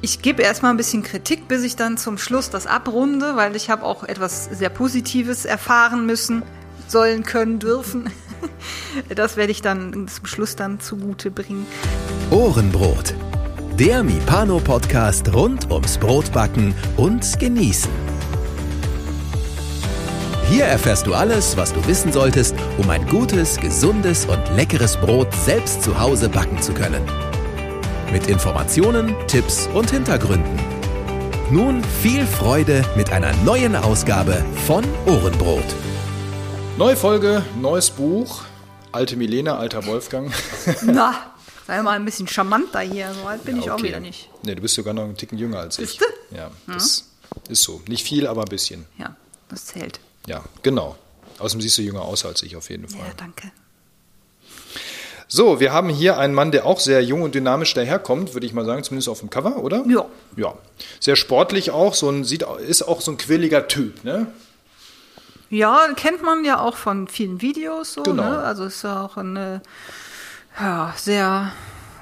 Ich gebe erstmal ein bisschen Kritik, bis ich dann zum Schluss das abrunde, weil ich habe auch etwas sehr Positives erfahren müssen, sollen, können, dürfen. Das werde ich dann zum Schluss dann zugute bringen. Ohrenbrot. Der Mipano-Podcast rund ums Brotbacken und Genießen. Hier erfährst du alles, was du wissen solltest, um ein gutes, gesundes und leckeres Brot selbst zu Hause backen zu können. Mit Informationen, Tipps und Hintergründen. Nun viel Freude mit einer neuen Ausgabe von Ohrenbrot. Neue Folge, neues Buch. Alte Milena, alter Wolfgang. Na, sei mal ein bisschen charmanter hier. So alt bin Ja, ich auch okay. wieder nicht. Nee, du bist sogar noch einen Ticken jünger als ich. Bist Ja, das ist so. Nicht viel, aber ein bisschen. Ja, das zählt. Ja, genau. Außerdem siehst du jünger aus als ich auf jeden Ja, Fall. danke. So, wir haben hier einen Mann, der auch sehr jung und dynamisch daherkommt, würde ich mal sagen, zumindest auf dem Cover, oder? Ja. Ja. Sehr sportlich auch, so ein, sieht, ist auch so ein quirliger Typ, ne? Ja, kennt man ja auch von vielen Videos so. Genau. Ne? Also ist ja auch ein äh, ja, sehr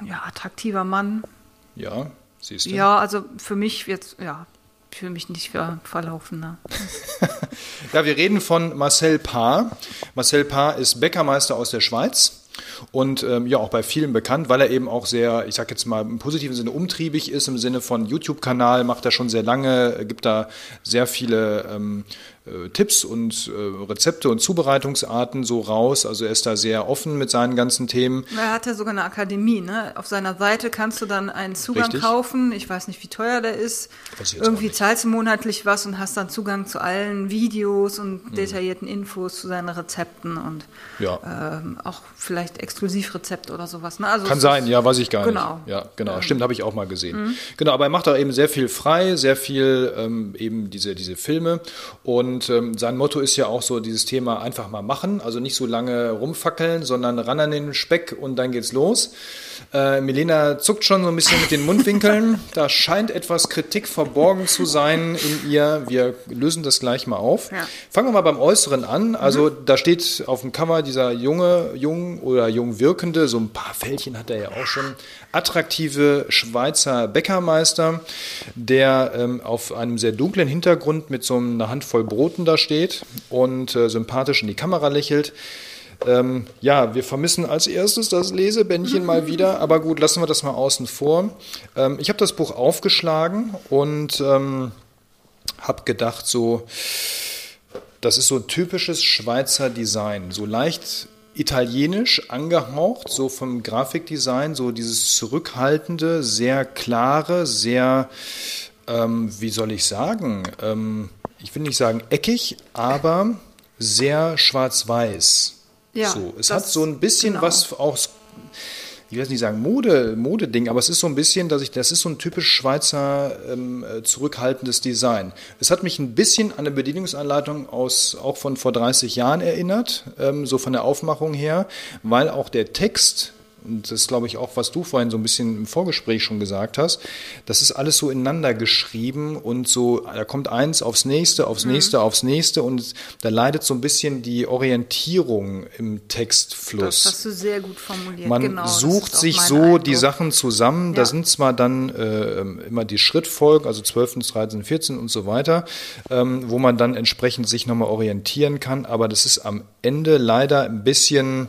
ja, attraktiver Mann. Ja, siehst du. Ja, also für mich jetzt, ja, für mich nicht ver verlaufener. Ja, wir reden von Marcel Paar. Marcel Paar ist Bäckermeister aus der Schweiz und ähm, ja auch bei vielen bekannt, weil er eben auch sehr, ich sag jetzt mal im positiven Sinne umtriebig ist, im Sinne von YouTube-Kanal, macht er schon sehr lange, gibt da sehr viele ähm, äh, Tipps und äh, Rezepte und Zubereitungsarten so raus. Also er ist da sehr offen mit seinen ganzen Themen. Er hat ja sogar eine Akademie, ne? Auf seiner Seite kannst du dann einen Zugang Richtig. kaufen. Ich weiß nicht, wie teuer der ist. Irgendwie zahlst du monatlich was und hast dann Zugang zu allen Videos und Mhm. detaillierten Infos zu seinen Rezepten und Ja. ähm, auch vielleicht Exklusivrezept oder sowas. Ne? Also Kann sein, ist- ja, weiß ich gar Genau. nicht. Ja, genau. Stimmt, habe ich auch mal gesehen. Genau, aber er macht da eben sehr viel frei, sehr viel ähm, eben diese, diese Filme. Und ähm, sein Motto ist ja auch so dieses Thema einfach mal machen, also nicht so lange rumfackeln, sondern ran an den Speck und dann geht's los. Äh, Milena zuckt schon so ein bisschen mit den Mundwinkeln. Da scheint etwas Kritik verborgen zu sein in ihr. Wir lösen das gleich mal auf. Ja. Fangen wir mal beim Äußeren an. Also da steht auf dem Cover dieser junge, jung oder jung wirkende, so ein paar Fältchen hat er ja auch schon, attraktive Schweizer Bäckermeister, der ähm, auf einem sehr dunklen Hintergrund mit so einer Handvoll Broten da steht und äh, sympathisch in die Kamera lächelt. Ähm, ja, wir vermissen als erstes das Lesebändchen mal wieder, aber gut, lassen wir das mal außen vor. Ähm, ich habe das Buch aufgeschlagen und ähm, habe gedacht, so, das ist so ein typisches Schweizer Design, so leicht italienisch angehaucht, so vom Grafikdesign, so dieses zurückhaltende, sehr klare, sehr, ähm, wie soll ich sagen, ähm, ich will nicht sagen eckig, aber sehr schwarz-weiß. Ja, so, es hat so ein bisschen genau. was auch ich will jetzt nicht sagen Mode, Modeding, aber es ist so ein bisschen, dass ich, das ist so ein typisch Schweizer ähm, äh, zurückhaltendes Design. Es hat mich ein bisschen an eine Bedienungsanleitung aus auch von vor 30 Jahren erinnert, ähm, so von der Aufmachung her, weil auch der Text und das ist, glaube ich, auch, was du vorhin so ein bisschen im Vorgespräch schon gesagt hast, das ist alles so ineinander geschrieben und so, da kommt eins aufs nächste, aufs nächste, aufs nächste und da leidet so ein bisschen die Orientierung im Textfluss. Das hast du sehr gut formuliert. Man genau, sucht sich so Eindruck. die Sachen zusammen. Da Ja. sind zwar dann äh, immer die Schrittfolgen, also 12., 13., 14 und so weiter, ähm, wo man dann entsprechend sich nochmal orientieren kann. Aber das ist am Ende leider ein bisschen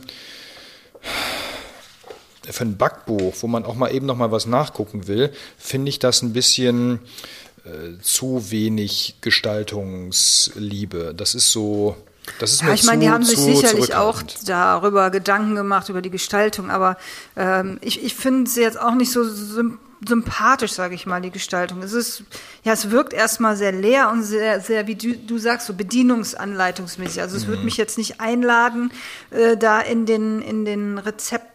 für ein Backbuch, wo man auch mal eben nochmal was nachgucken will, finde ich das ein bisschen äh, zu wenig Gestaltungsliebe. Das ist so. Das ist Ja, ich meine, die zu- haben sich sicherlich auch darüber Gedanken gemacht, über die Gestaltung, aber ähm, ich, ich finde sie jetzt auch nicht so sym sympathisch, sage ich mal, die Gestaltung. Es ist, ja, es wirkt erstmal sehr leer und sehr, sehr, wie du, du sagst, so bedienungsanleitungsmäßig. Also es Mhm. würde mich jetzt nicht einladen, äh, da in den, in den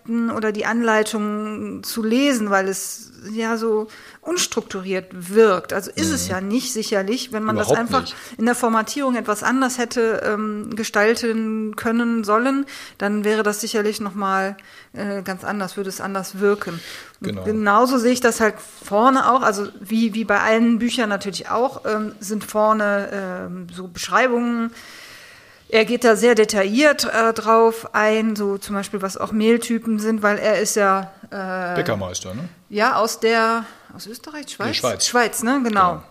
Rezepten oder die Anleitungen zu lesen, weil es ja so unstrukturiert wirkt. Also ist es ja nicht sicherlich, wenn man das Mhm. Überhaupt einfach nicht. in der Formatierung etwas anders hätte ähm, gestalten können sollen, dann wäre das sicherlich nochmal äh, ganz anders, würde es anders wirken. Genau. Genauso sehe ich das halt vorne auch, also wie, wie bei allen Büchern natürlich auch, ähm, sind vorne ähm, so Beschreibungen. Er geht da sehr detailliert äh, drauf ein, so zum Beispiel was auch Mehltypen sind, weil er ist ja äh, Bäckermeister, ne? ja, aus der, aus Österreich, Schweiz? Nee, Schweiz. Schweiz, ne, genau. Genau.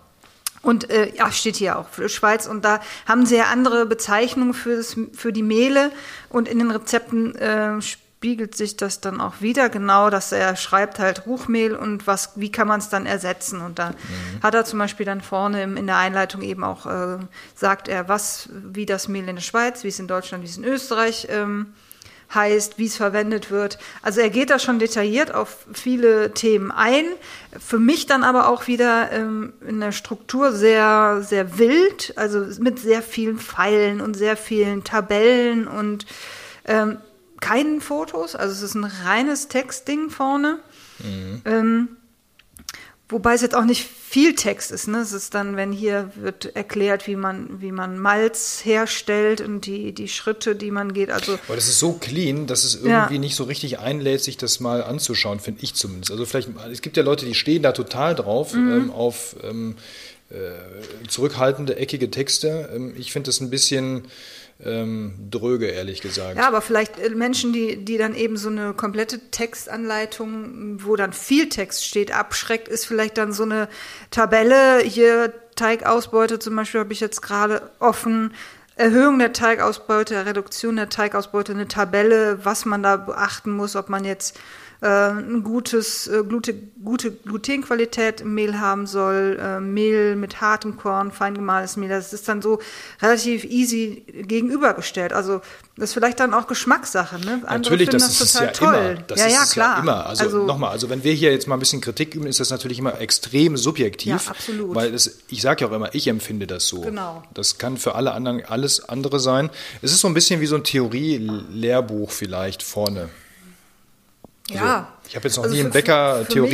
Und äh, ja, steht hier auch für Schweiz und da haben sie ja andere Bezeichnungen für, das, für die Mehle und in den Rezepten äh, spiegelt sich das dann auch wieder genau, dass er schreibt halt Ruchmehl und was, wie kann man es dann ersetzen und da hat er zum Beispiel dann vorne im, in der Einleitung eben auch äh, sagt er, was, wie das Mehl in der Schweiz, wie es in Deutschland, wie es in Österreich ähm, heißt, wie es verwendet wird. Also er geht da schon detailliert auf viele Themen ein. Für mich dann aber auch wieder ähm, in der Struktur sehr, sehr wild, also mit sehr vielen Pfeilen und sehr vielen Tabellen und ähm, keinen Fotos. Also es ist ein reines Textding vorne. Ähm, Wobei es jetzt auch nicht viel Text ist. Ne? Es ist dann, wenn hier wird erklärt, wie man, wie man Malz herstellt und die, die Schritte, die man geht. Also Aber das ist so clean, dass es Ja. irgendwie nicht so richtig einlädt, sich das mal anzuschauen, finde ich zumindest. Also vielleicht, es gibt ja Leute, die stehen da total drauf, Mhm. ähm, auf ähm, äh, zurückhaltende, eckige Texte. Ähm, ich finde das ein bisschen ähm, dröge, ehrlich gesagt. Ja, aber vielleicht äh, Menschen, die, die dann eben so eine komplette Textanleitung, wo dann viel Text steht, abschreckt, ist vielleicht dann so eine Tabelle, hier Teigausbeute zum Beispiel habe ich jetzt gerade offen, Erhöhung der Teigausbeute, Reduktion der Teigausbeute, eine Tabelle, was man da beachten muss, ob man jetzt äh, ein gutes, äh, gute Glutenqualität im Mehl haben soll, äh, Mehl mit hartem Korn, fein gemahlenes Mehl. Das ist dann so relativ easy gegenübergestellt. Also das ist vielleicht dann auch Geschmackssache. Ne? Andere Natürlich, finden das, ist total ja toll. immer. Das ja, ja, klar. Ja immer. Also, nochmal, also wenn wir hier jetzt mal ein bisschen Kritik üben, ist das natürlich immer extrem subjektiv. Ja, absolut. Weil das, ich sage ja auch immer, ich empfinde das so. Genau. Das kann für alle anderen alles andere sein. Es ist so ein bisschen wie so ein Theorie-Lehrbuch vielleicht vorne. Ja. Ich habe jetzt noch Also nie einen Bäcker für- für Theorie.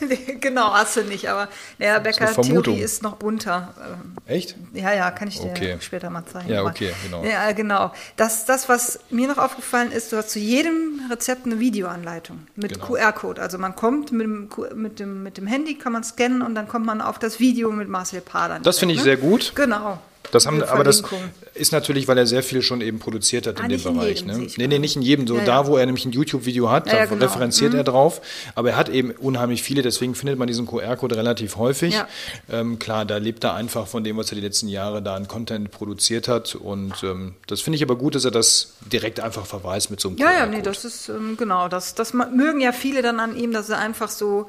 mich- genau, hast du nicht, aber naja, Bäcker Vermutung. Theorie ist noch bunter. Ähm, Echt? Ja, ja, kann ich dir Okay. später mal zeigen. Ja, okay, genau. Ja, genau. Das, das, was mir noch aufgefallen ist, du hast zu jedem Rezept eine Videoanleitung mit Genau. QR-Code. Also man kommt mit dem, mit, dem, mit dem Handy, kann man scannen und dann kommt man auf das Video mit Marcel Padan. Das finde ich sehr gut. Genau. Das haben, aber das ist natürlich, weil er sehr viel schon eben produziert hat Ah, in dem nicht in Bereich. jedem, ne? Nee, nee, nicht in jedem. So Ja, da, ja. wo er nämlich ein YouTube-Video hat, Ja, da ja, genau. referenziert er drauf. Aber er hat eben unheimlich viele, deswegen findet man diesen QR-Code relativ häufig. Ja. Ähm, klar, da lebt er einfach von dem, was er die letzten Jahre da an Content produziert hat. Und ähm, das finde ich aber gut, dass er das direkt einfach verweist mit so einem Ja, ja, QR-Code. nee, das ist ähm, genau, das, das mögen ja viele dann an ihm, dass er einfach so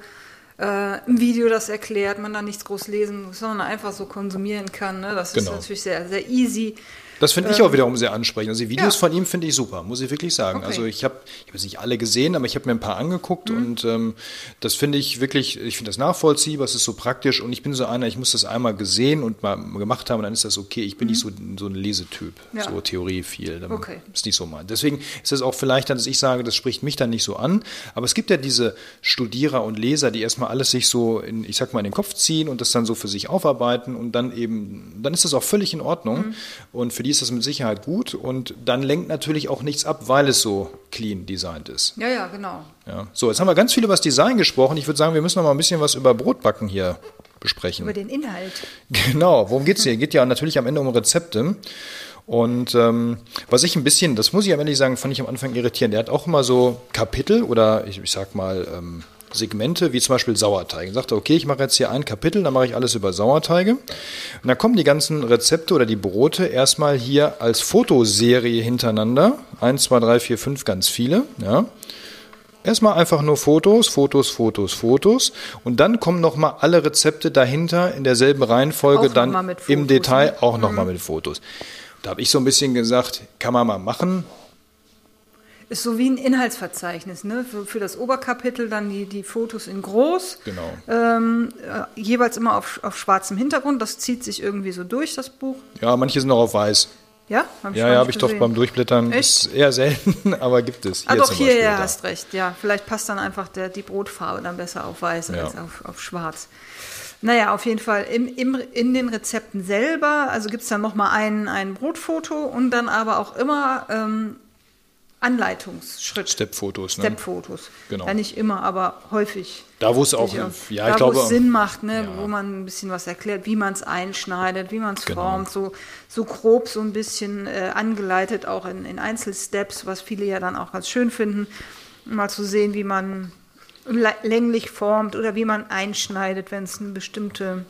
äh, im Video das erklärt, man da nichts groß lesen muss, sondern einfach so konsumieren kann. Ne? Das Genau. ist natürlich sehr, sehr easy. Das finde ich auch wiederum sehr ansprechend. Also die Videos ja. von ihm finde ich super, muss ich wirklich sagen. Okay. Also ich habe, ich habe jetzt nicht alle gesehen, aber ich habe mir ein paar angeguckt Mhm. und ähm, das finde ich wirklich, ich finde das nachvollziehbar, es ist so praktisch und ich bin so einer, ich muss das einmal gesehen und mal gemacht haben und dann ist das okay. Ich bin nicht so, so ein Lesetyp, Mhm. Ja. so Theorie viel. Dann Okay. Ist nicht so mein. Deswegen ist es auch vielleicht, dann, dass ich sage, das spricht mich dann nicht so an. Aber es gibt ja diese Studierer und Leser, die erstmal alles sich so, in, ich sag mal, in den Kopf ziehen und das dann so für sich aufarbeiten und dann eben, dann ist das auch völlig in Ordnung. Mhm. Und für die ist das mit Sicherheit gut. Und dann lenkt natürlich auch nichts ab, weil es so clean designt ist. Ja, ja, genau. Ja. So, jetzt haben wir ganz viel über das Design gesprochen. Ich würde sagen, wir müssen noch mal ein bisschen was über Brotbacken hier besprechen. Über den Inhalt. Genau, worum geht's hier? Geht ja natürlich am Ende um Rezepte. Und ähm, was ich ein bisschen, das muss ich am Ende sagen, fand ich am Anfang irritierend. Der hat auch immer so Kapitel oder ich, ich sag mal ähm, Segmente, wie zum Beispiel Sauerteig. Er sagte, okay, ich mache jetzt hier ein Kapitel, dann mache ich alles über Sauerteige. Und dann kommen die ganzen Rezepte oder die Brote erstmal hier als Fotoserie hintereinander. Eins, zwei, drei, vier, fünf, ganz viele. Ja. Erstmal einfach nur Fotos, Fotos, Fotos, Fotos und dann kommen nochmal alle Rezepte dahinter in derselben Reihenfolge Auch dann mit im Fotos, Detail ne? auch nochmal mit Fotos. Da habe ich so ein bisschen gesagt, kann man mal machen. Ist so wie ein Inhaltsverzeichnis, ne? Für, für das Oberkapitel dann die, die Fotos in groß. Genau. Ähm, äh, jeweils immer auf, auf schwarzem Hintergrund. Das zieht sich irgendwie so durch, das Buch. Ja, manche sind auch auf weiß. Ja, hab ich Ja, ja, habe ich doch beim Durchblättern. Echt? Ist eher selten, aber gibt es. Hier Ah, doch, hier, Beispiel, ja, da. hast recht. Ja, vielleicht passt dann einfach der, die Brotfarbe dann besser auf weiß Ja. als auf, auf schwarz. Naja, auf jeden Fall im, im, in den Rezepten selber, also gibt es dann nochmal ein, ein Brotfoto und dann aber auch immer ähm, Anleitungsschritt. Step-Fotos. Ne? Step-Fotos. Genau. Ja, nicht immer, aber häufig. Da, wo es auch, ja, da, ich glaube, wo es Sinn macht, ne, Ja. wo man ein bisschen was erklärt, wie man es einschneidet, wie man es Genau. formt, so, so grob so ein bisschen äh, angeleitet, auch in, in Einzelsteps, was viele ja dann auch ganz schön finden, mal zu sehen, wie man länglich formt oder wie man einschneidet, wenn es eine bestimmte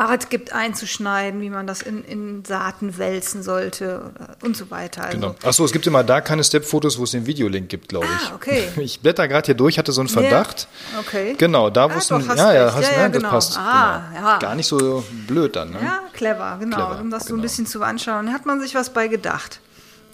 Art gibt einzuschneiden, wie man das in, in Saaten wälzen sollte und so weiter. Also genau. Achso, es gibt immer da keine Step-Fotos, wo es den Videolink gibt, glaube ich. Ah, okay. Ich blätter gerade hier durch, hatte so einen Verdacht. Ja, okay. Genau, da wo es ein, ja, ja, hast, ja, ja, genau. das passt. Ah, genau. ja. Gar nicht so blöd dann. Ne? Ja, clever, genau. Clever, um das genau. so ein bisschen zu anschauen, hat man sich was bei gedacht.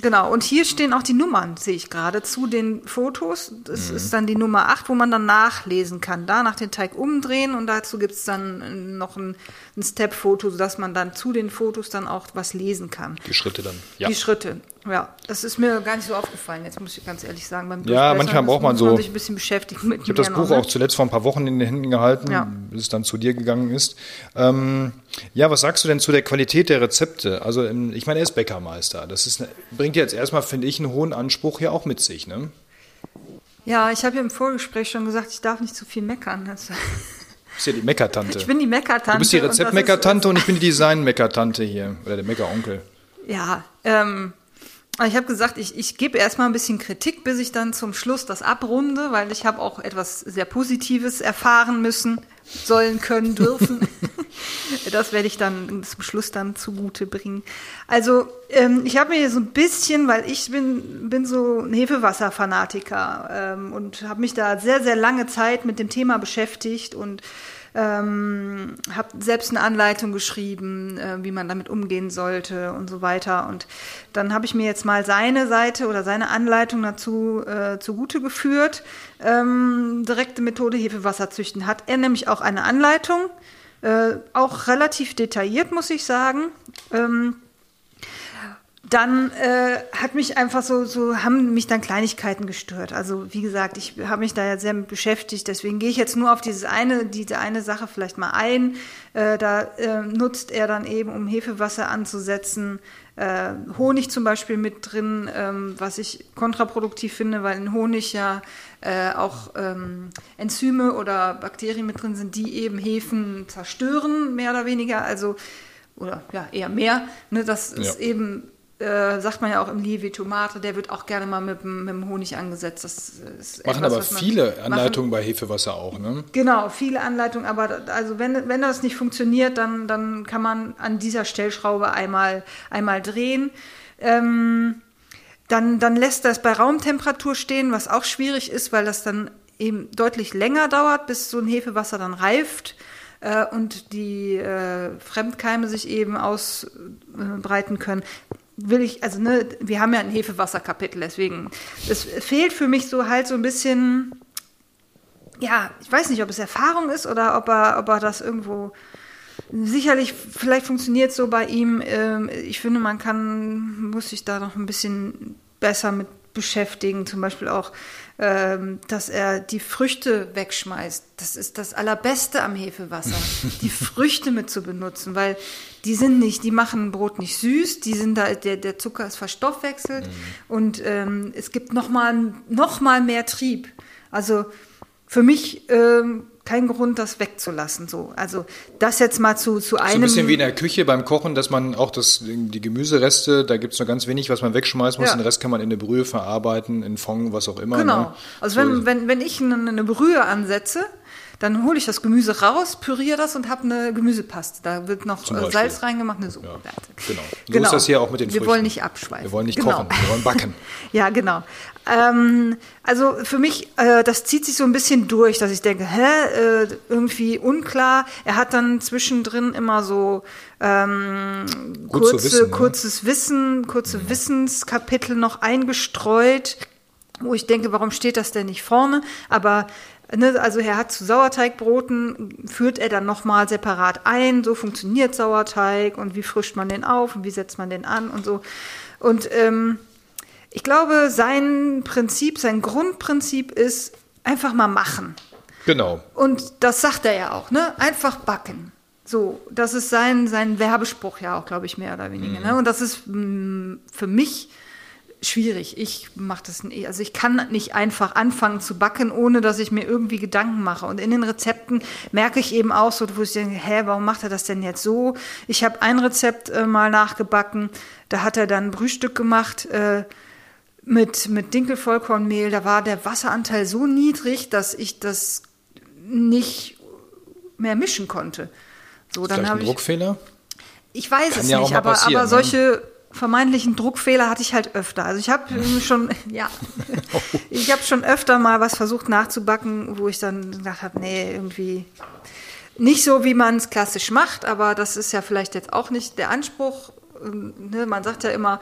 Genau, und hier stehen auch die Nummern, sehe ich gerade, zu den Fotos. Das mhm. ist dann die Nummer 8, wo man dann nachlesen kann. Da nach den Teig umdrehen und dazu gibt es dann noch ein, ein Step-Foto, sodass man dann zu den Fotos dann auch was lesen kann. Die Schritte dann, ja. Die Schritte, ja. Das ist mir gar nicht so aufgefallen, jetzt muss ich ganz ehrlich sagen. Beim ja, manchmal braucht man so. Man sich ein bisschen beschäftigen mit Ich habe das Buch ne? auch zuletzt vor ein paar Wochen in den Händen gehalten, ja. bis es dann zu dir gegangen ist. Ähm, ja, was sagst du denn zu der Qualität der Rezepte? Also, ich meine, er ist Bäckermeister. Das ist, bringt jetzt erstmal, finde ich, einen hohen Anspruch hier auch mit sich, ne? Ja, ich habe ja im Vorgespräch schon gesagt, ich darf nicht zu viel meckern. Das Du bist ja die Meckertante. Ich bin die Meckertante. Du bist die Rezeptmeckertante und, und, ich bin die Design-Meckertante hier. Oder der Meckeronkel. Ja, ähm, ich habe gesagt, ich, ich gebe erstmal ein bisschen Kritik, bis ich dann zum Schluss das abrunde, weil ich habe auch etwas sehr Positives erfahren müssen, sollen, können, dürfen. das werde ich dann zum Schluss dann zugute bringen. Also ähm, ich habe mir so ein bisschen, weil ich bin, bin so ein Hefewasser-Fanatiker ähm, und habe mich da sehr, sehr lange Zeit mit dem Thema beschäftigt und ähm, habe selbst eine Anleitung geschrieben, äh, wie man damit umgehen sollte und so weiter. Und dann habe ich mir jetzt mal seine Seite oder seine Anleitung dazu äh, zugute geführt. Ähm, direkte Methode Hefewasser züchten hat er nämlich auch eine Anleitung, äh, auch relativ detailliert, muss ich sagen. Ähm, dann äh, hat mich einfach so, so, haben mich dann Kleinigkeiten gestört. Also wie gesagt, ich habe mich da ja sehr mit beschäftigt, deswegen gehe ich jetzt nur auf dieses eine, diese eine Sache vielleicht mal ein. Äh, da äh, nutzt er dann eben, um Hefewasser anzusetzen, äh, Honig zum Beispiel mit drin, ähm, was ich kontraproduktiv finde, weil in Honig ja äh, auch ähm, Enzyme oder Bakterien mit drin sind, die eben Hefen zerstören, mehr oder weniger. Also oder ja, eher mehr. Ne, das ja. ist eben äh, sagt man ja auch im Livi Tomate, der wird auch gerne mal mit, mit dem Honig angesetzt. Das ist machen etwas, aber viele Anleitungen machen. bei Hefewasser auch, ne? Genau, viele Anleitungen, aber also wenn, wenn das nicht funktioniert, dann, dann kann man an dieser Stellschraube einmal, einmal drehen. Ähm, dann, dann lässt das bei Raumtemperatur stehen, was auch schwierig ist, weil das dann eben deutlich länger dauert, bis so ein Hefewasser dann reift äh, und die äh, Fremdkeime sich eben ausbreiten können will ich, also ne, wir haben ja ein Hefewasserkapitel, deswegen, es fehlt für mich so halt so ein bisschen, ja, ich weiß nicht, ob es Erfahrung ist oder ob er, ob er das irgendwo, sicherlich, vielleicht funktioniert es so bei ihm, ähm, ich finde, man kann, muss sich da noch ein bisschen besser mit beschäftigen, zum Beispiel auch, ähm, dass er die Früchte wegschmeißt. Das ist das Allerbeste am Hefewasser, die Früchte mit zu benutzen, weil die sind nicht, die machen Brot nicht süß, die sind da, der, der Zucker ist verstoffwechselt mhm. und ähm, es gibt nochmal noch mal mehr Trieb. Also für mich ähm, kein Grund, das wegzulassen. So, also das jetzt mal zu, zu einem. So ein bisschen wie in der Küche beim Kochen, dass man auch das, die Gemüsereste, da gibt es nur ganz wenig, was man wegschmeißen muss. Ja. Den Rest kann man in der Brühe verarbeiten, in Fond, was auch immer. Genau. Ne? Also so. wenn, wenn, wenn ich eine, eine Brühe ansetze, dann hole ich das Gemüse raus, püriere das und habe eine Gemüsepaste. Da wird noch äh, Salz reingemacht, eine Suppe. Ja, genau. So genau. ist das hier auch mit den Wir wollen nicht abschweifen. Wir wollen nicht genau. kochen, wir wollen backen. ja, genau. Ähm, also für mich, äh, das zieht sich so ein bisschen durch, dass ich denke, hä, äh, irgendwie unklar. Er hat dann zwischendrin immer so ähm, kurze, wissen, ne? kurzes Wissen, kurze ja. Wissenskapitel noch eingestreut, wo ich denke, warum steht das denn nicht vorne? Aber Ne, also er hat zu Sauerteigbroten, führt er dann nochmal separat ein, so funktioniert Sauerteig und wie frischt man den auf und wie setzt man den an und so. Und ähm, ich glaube, sein Prinzip, sein Grundprinzip ist einfach mal machen. Genau. Und das sagt er ja auch, ne? Einfach backen. So, das ist sein, sein Werbespruch ja auch, glaube ich, mehr oder weniger. Ne? Mhm. Ne? Und das ist mh, mm, für mich schwierig. Ich mache das nicht. Also ich kann nicht einfach anfangen zu backen, ohne dass ich mir irgendwie Gedanken mache. Und in den Rezepten merke ich eben auch so, wo ich denke, hä, warum macht er das denn jetzt so? Ich habe ein Rezept äh, mal nachgebacken, da hat er dann ein Brühstück gemacht. Äh, mit, mit Dinkelvollkornmehl, da war der Wasseranteil so niedrig, dass ich das nicht mehr mischen konnte. So, dann habe ein ich. Druckfehler? Ich weiß Kann es ja nicht, aber, aber ne? solche vermeintlichen Druckfehler hatte ich halt öfter. Also ich habe schon, ja, ich habe schon öfter mal was versucht nachzubacken, wo ich dann gedacht habe, nee, irgendwie nicht so, wie man es klassisch macht, aber das ist ja vielleicht jetzt auch nicht der Anspruch. Ähm, Ne, man sagt ja immer,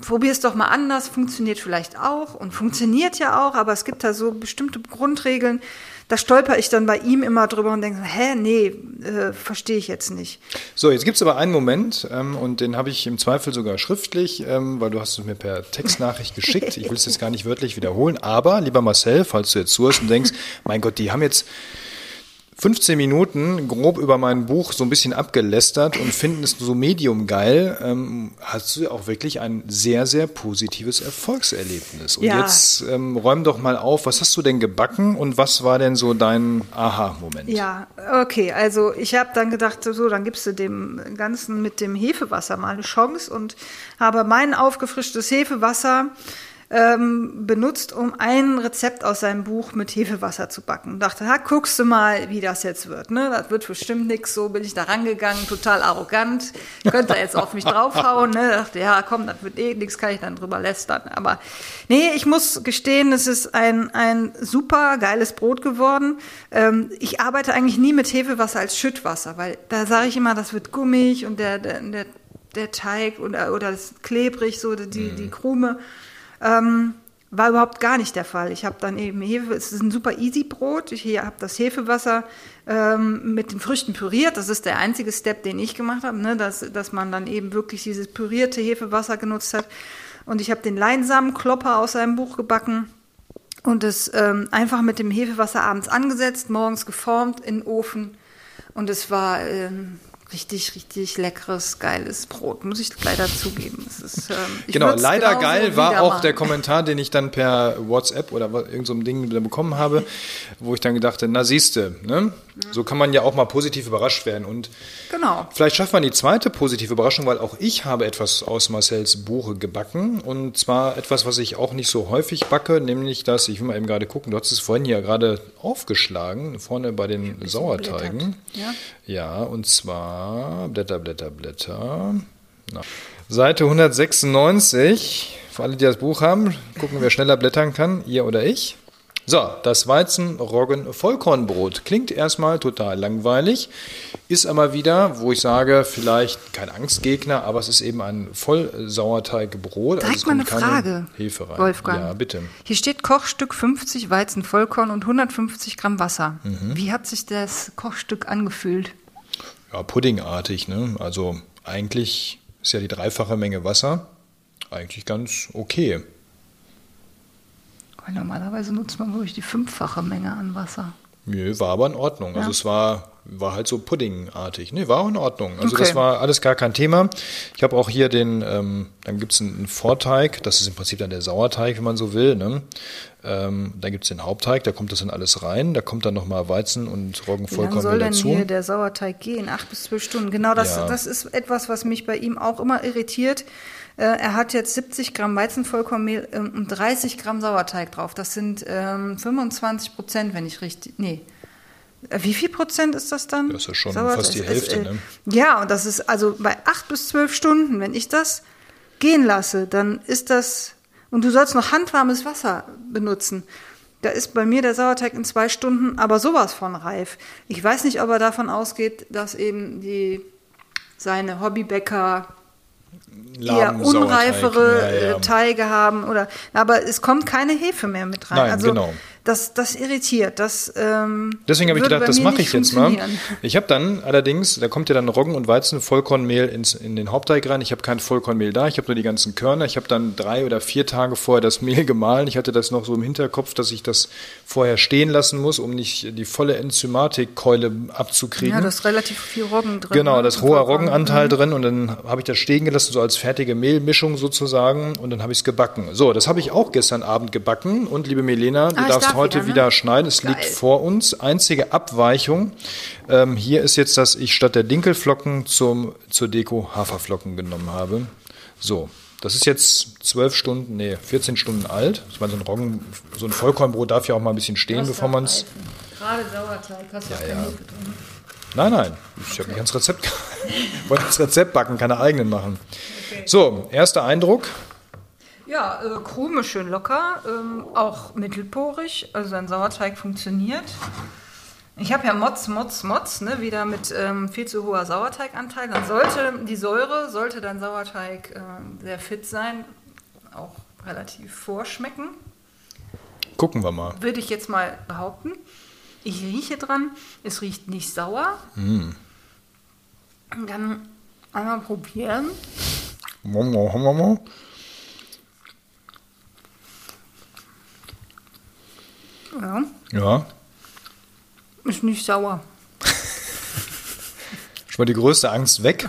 probier es doch mal anders, funktioniert vielleicht auch und funktioniert ja auch, aber es gibt da so bestimmte Grundregeln, da stolper ich dann bei ihm immer drüber und denke, hä, nee, äh, verstehe ich jetzt nicht. So, jetzt gibt es aber einen Moment, ähm, und den habe ich im Zweifel sogar schriftlich, ähm, weil du hast es mir per Textnachricht geschickt. Ich will es jetzt gar nicht wörtlich wiederholen, aber lieber Marcel, falls du jetzt zuhörst und denkst, mein Gott, die haben jetzt 15 Minuten grob über mein Buch so ein bisschen abgelästert und finden es so medium geil, ähm, hast du auch wirklich ein sehr, sehr positives Erfolgserlebnis. Und Ja. jetzt ähm, räum doch mal auf, was hast du denn gebacken und was war denn so dein Aha-Moment? Ja, okay, also ich habe dann gedacht, so, dann gibst du dem Ganzen mit dem Hefewasser mal eine Chance und habe mein aufgefrischtes Hefewasser ähm, benutzt, um ein Rezept aus seinem Buch mit Hefewasser zu backen. Dachte, ha, guckst du mal, wie das jetzt wird. Ne? Das wird bestimmt nix. So bin ich da rangegangen, total arrogant. Könnte er jetzt auf mich draufhauen. Ne? Dachte, ja, komm, das wird eh nix, kann ich dann drüber lästern. Aber nee, ich muss gestehen, es ist ein, ein super geiles Brot geworden. Ähm, ich arbeite eigentlich nie mit Hefewasser als Schüttwasser, weil da sage ich immer, das wird gummig und der, der, der, der Teig oder, oder das klebrig, so die, die Krume. Ähm, war überhaupt gar nicht der Fall. Ich habe dann eben Hefe, es ist ein super easy Brot. Ich habe das Hefewasser ähm, mit den Früchten püriert. Das ist der einzige Step, den ich gemacht habe, ne? dass, dass man dann eben wirklich dieses pürierte Hefewasser genutzt hat. Und ich habe den Leinsamenklopper aus seinem Buch gebacken und es ähm, einfach mit dem Hefewasser abends angesetzt, morgens geformt in den Ofen. Und es war ähm, richtig, richtig leckeres, geiles Brot, muss ich leider zugeben. Ist, ähm, ich Genau, leider geil war auch machen. der Kommentar, den ich dann per WhatsApp oder was- irgend so Ding bekommen habe, wo ich dann gedacht habe, na siehste, ne? So kann man ja auch mal positiv überrascht werden. Und Genau. vielleicht schafft man die zweite positive Überraschung, weil auch ich habe etwas aus Marcells Buche gebacken. Und zwar etwas, was ich auch nicht so häufig backe, nämlich das, ich will mal eben gerade gucken, du hast es vorhin ja gerade aufgeschlagen, vorne bei den Sauerteigen. ja. Ja, und zwar Blätter, Blätter, Blätter. Na. Seite 196. Für alle, die das Buch haben, gucken, wer schneller blättern kann, ihr oder ich. So, das Weizen-Roggen-Vollkornbrot klingt erstmal total langweilig, ist aber wieder, wo ich sage, vielleicht kein Angstgegner, aber es ist eben ein Vollsauerteigbrot. Also es Direkt mal eine Frage, Hefe rein. Wolfgang. Ja, bitte. Hier steht Kochstück 50 Weizen Vollkorn und 150 Gramm Wasser. Mhm. Wie hat sich das Kochstück angefühlt? Ja, puddingartig, ne? Also eigentlich ist ja die dreifache Menge Wasser eigentlich ganz okay. Weil normalerweise nutzt man wirklich die fünffache Menge an Wasser. Nö, war aber in Ordnung. Also Ja. es war, war halt so puddingartig. Nee, war auch in Ordnung. Also Okay. das war alles gar kein Thema. Ich habe auch hier den, ähm, dann gibt's einen, einen Vorteig, das ist im Prinzip dann der Sauerteig, wenn man so will. Ne? Ähm, dann gibt's den Hauptteig, da kommt das dann alles rein. Da kommt dann nochmal Weizen und Wie lange soll Roggenvollkornmehl denn dazu. hier der Sauerteig gehen? Acht bis zwölf Stunden. Genau, das, Ja. das ist etwas, was mich bei ihm auch immer irritiert. Äh, er hat jetzt 70 Gramm Weizenvollkornmehl ähm, und 30 Gramm Sauerteig drauf. Das sind ähm, 25 Prozent, wenn ich richtig. Nee. Äh, Wie viel Prozent ist das dann? Das ist ja schon Sauerteig? fast die Hälfte, äh, ne? Ja, und das ist also bei acht bis zwölf Stunden, wenn ich das gehen lasse, dann ist das. Und du sollst noch handwarmes Wasser benutzen. Da ist bei mir der Sauerteig in zwei Stunden aber sowas von reif. Ich weiß nicht, ob er davon ausgeht, dass eben die seine Hobbybäcker eher Lahmen Sauerteig. unreifere Ja, ja. äh, Teige haben oder aber es kommt keine Hefe mehr mit rein. Nein, also genau. Das, das irritiert. Das, ähm, Deswegen habe ich gedacht, das mache ich jetzt mal. Ich habe dann allerdings, da kommt ja dann Roggen und Weizen, Vollkornmehl ins, in den Hauptteig rein. Ich habe kein Vollkornmehl da, ich habe nur die ganzen Körner. Ich habe dann drei oder vier Tage vorher das Mehl gemahlen. Ich hatte das noch so im Hinterkopf, dass ich das vorher stehen lassen muss, um nicht die volle Enzymatikkeule abzukriegen. Ja, da ist relativ viel Roggen drin. Genau, ne? das hohe Vollkorn. Roggenanteil drin und dann habe ich das stehen gelassen, so als fertige Mehlmischung sozusagen und dann habe ich es gebacken. So, das habe ich auch gestern Abend gebacken und liebe Milena, du Ah, darfst darf heute wieder, ne? wieder schneiden, es Geil. liegt vor uns. Einzige Abweichung, ähm, hier ist jetzt, dass ich statt der Dinkelflocken zum, zur Deko Haferflocken genommen habe. So, Das ist jetzt zwölf Stunden, nee, 14 Stunden alt. Ich meine, so ein Roggen, so ein Vollkornbrot darf ja auch mal ein bisschen stehen, bevor man es. Gerade Sauerteig, hast du ja, Ja. Nein, nein, ich habe mich ans Rezept wollte das Rezept backen, keine eigenen machen. So, erster Eindruck. Ja, äh, Krume schön locker, ähm, auch mittelporig, also ein Sauerteig funktioniert. Ich habe ja Motz, Motz, Motz, ne, wieder mit ähm, viel zu hoher Sauerteiganteil. Dann sollte die Säure, sollte dein Sauerteig äh, sehr fit sein, auch relativ vorschmecken. Gucken wir mal. Würde ich jetzt mal behaupten. Ich rieche dran, es riecht nicht sauer. Und dann einmal probieren. Momo, momo, Ja, Ja, ist nicht sauer. schon mal die größte Angst weg.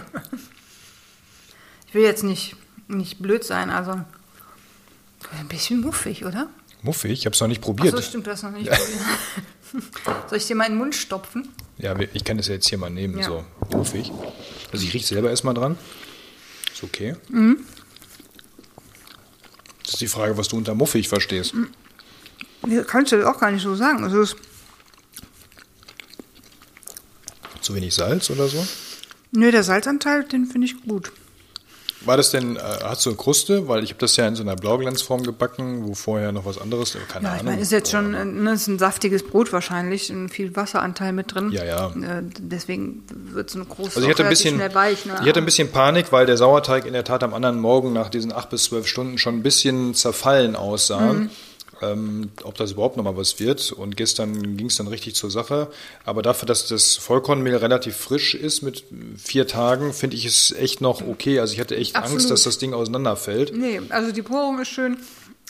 Ich will jetzt nicht, nicht blöd sein, also ein bisschen muffig, oder? Muffig, ich habe es noch nicht probiert. stimmt, du hast noch nicht probiert. Soll ich dir mal in den Mund stopfen? Ja, ich kann das ja jetzt hier mal nehmen, Ja. so muffig. Also ich rieche selber erstmal dran. Ist okay. Mhm. Das ist die Frage, was du unter muffig verstehst. Nee, kannst du auch gar nicht so sagen. Also es, Zu wenig Salz oder so? nö, der Salzanteil, den finde ich gut. War das denn, äh, hast du eine Kruste? Weil ich habe das ja in so einer Blauglanzform gebacken, wo vorher noch was anderes, äh, keine Ja, ich Ahnung. meine, ist jetzt schon äh, ne, ist ein saftiges Brot wahrscheinlich, und viel Wasseranteil mit drin. Ja, ja. Äh, deswegen wird so eine große Also ich hatte ein bisschen, schnell weich. Ne? ich hatte ein bisschen Panik, weil der Sauerteig in der Tat am anderen Morgen nach diesen acht bis zwölf Stunden schon ein bisschen zerfallen aussah. Mhm. Ähm, ob das überhaupt noch mal was wird. Und gestern ging es dann richtig zur Sache. Aber dafür, dass das Vollkornmehl relativ frisch ist mit vier Tagen, finde ich es echt noch okay. Also ich hatte echt Absolut. Angst, dass das Ding auseinanderfällt. Nee, also die Porung ist schön.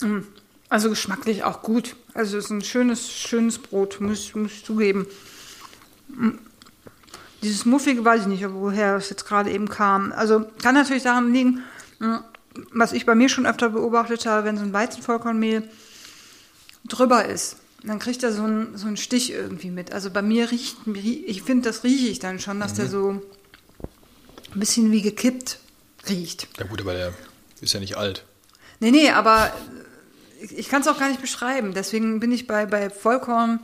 Mm, Also geschmacklich auch gut. Also es ist ein schönes, schönes Brot, muss, muss ich zugeben. Mm. Dieses Muffige weiß ich nicht, woher es jetzt gerade eben kam. Also kann natürlich daran liegen, mm, was ich bei mir schon öfter beobachtet habe, wenn so ein Weizenvollkornmehl drüber ist, dann kriegt er so einen, so einen Stich irgendwie mit. Also bei mir riecht, ich finde, das rieche ich dann schon, dass der so ein bisschen wie gekippt riecht. Ja gut, aber der ist ja nicht alt. Nee, nee, aber ich, ich kann es auch gar nicht beschreiben. Deswegen bin ich bei, bei Vollkorn,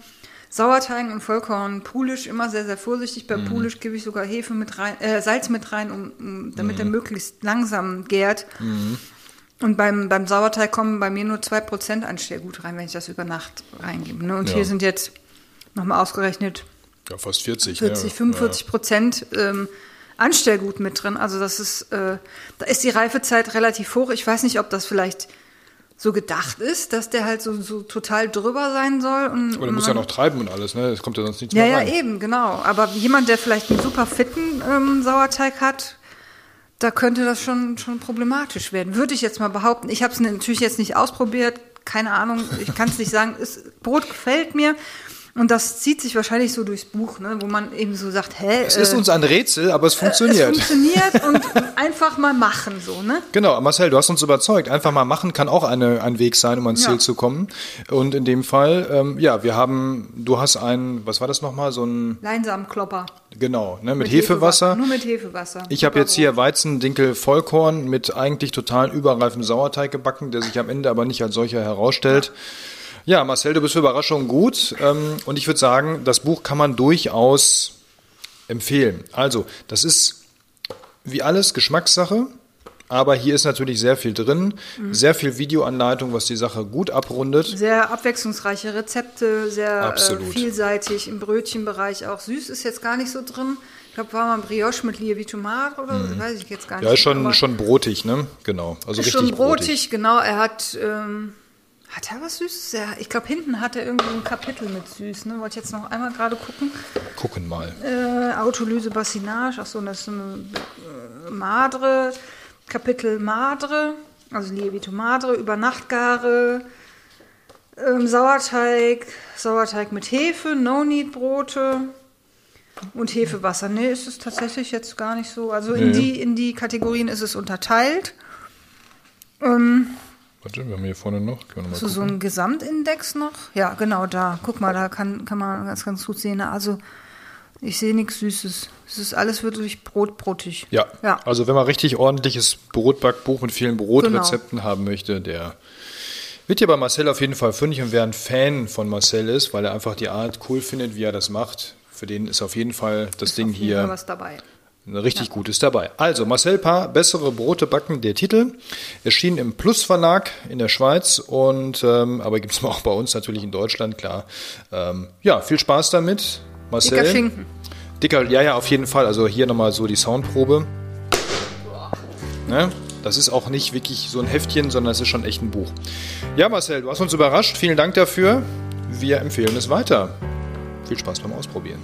Sauerteigen und Vollkorn Pulisch immer sehr, sehr vorsichtig. Bei Pulisch gebe ich sogar Hefe mit rein, äh, Salz mit rein, um, um, damit er möglichst langsam gärt. Und beim, beim Sauerteig kommen bei mir nur 2% Anstellgut rein, wenn ich das über Nacht reingebe. Ne? Und Ja. hier sind jetzt nochmal ausgerechnet Ja, fast 40. 40, ne? 45 Prozent ähm, Anstellgut mit drin. Also das ist, äh, da ist die Reifezeit relativ hoch. Ich weiß nicht, ob das vielleicht so gedacht ist, dass der halt so, so total drüber sein soll. Und, Aber der muss ja noch treiben und alles, ne? Es kommt ja sonst nichts ja, mehr ja, rein. eben, genau. Aber jemand, der vielleicht einen super fitten ähm, Sauerteig hat, da könnte das schon, schon problematisch werden. Würde ich jetzt mal behaupten. Ich habe es natürlich jetzt nicht ausprobiert. Keine Ahnung, ich kann es nicht sagen. Es, Brot gefällt mir. Und das zieht sich wahrscheinlich so durchs Buch, ne, wo man eben so sagt, hä, Es ist äh, uns ein Rätsel, aber es funktioniert. es funktioniert und einfach mal machen, so, ne? Genau, Marcel, du hast uns überzeugt. Einfach mal machen kann auch eine, ein Weg sein, um ans Ja. Ziel zu kommen. Und in dem Fall, ähm, ja, wir haben, du hast ein, was war das nochmal, so ein, Leinsamenklopper. Genau, ne, mit, Hefewasser. Nur mit Hefewasser. Ich habe jetzt hier Weizen, Dinkel, Vollkorn mit eigentlich total überreifem Sauerteig gebacken, der sich am Ende aber nicht als solcher herausstellt. Ja, Marcel, du bist für Überraschungen gut. Ähm, und ich würde sagen, das Buch kann man durchaus empfehlen. Also, das ist wie alles Geschmackssache. Aber hier ist natürlich sehr viel drin, sehr viel Videoanleitung, was die Sache gut abrundet. Sehr abwechslungsreiche Rezepte, sehr äh, vielseitig im Brötchenbereich auch. Süß ist jetzt gar nicht so drin. Ich glaube, war mal Brioche mit Lievie Tomate oder so, weiß ich jetzt gar nicht. Mhm. Ja, ist schon, schon brotig, ne? Genau. Also ist richtig schon brotig, genau. Er hat, ähm, hat er was Süßes? Ja, ich glaube, hinten hat er irgendwie ein Kapitel mit Süß. Ne? Wollte jetzt noch einmal gerade gucken. Gucken mal. Äh, Autolyse Bassinage, ach so, das ist eine äh, Madre, Kapitel Madre, also Lievito Madre, über Nachtgare, ähm, Sauerteig, Sauerteig mit Hefe, No-Need-Brote und Hefewasser. Nee, ist es tatsächlich jetzt gar nicht so. Also in, Nee. die, in die Kategorien ist es unterteilt. Ähm, Warte, wir haben hier vorne noch. Können wir so, so ein Gesamtindex noch? Ja, genau da. Guck mal, da kann, kann man ganz, ganz gut sehen. Also Ich sehe nichts Süßes. Es ist alles wirklich brotbrotig. Ja. Ja. Also wenn man richtig ordentliches Brotbackbuch mit vielen Brotrezepten haben möchte, der wird hier bei Marcel auf jeden Fall fündig und wer ein Fan von Marcel ist, weil er einfach die Art cool findet, wie er das macht, für den ist auf jeden Fall das Ding Auf jeden Fall hier was dabei. richtig Gutes dabei. Also Marcel Paar, bessere Brote backen, der Titel. Erschien im Plus Verlag in der Schweiz und ähm, aber gibt es auch bei uns natürlich in Deutschland, klar. Ähm, ja, viel Spaß damit. Marcel. Dicker Schinken. Dicker, ja, ja, auf jeden Fall. Also hier nochmal so die Soundprobe. Ne? Das ist auch nicht wirklich so ein Heftchen, sondern es ist schon echt ein Buch. Ja, Marcel, du hast uns überrascht. Vielen Dank dafür. Wir empfehlen es weiter. Viel Spaß beim Ausprobieren.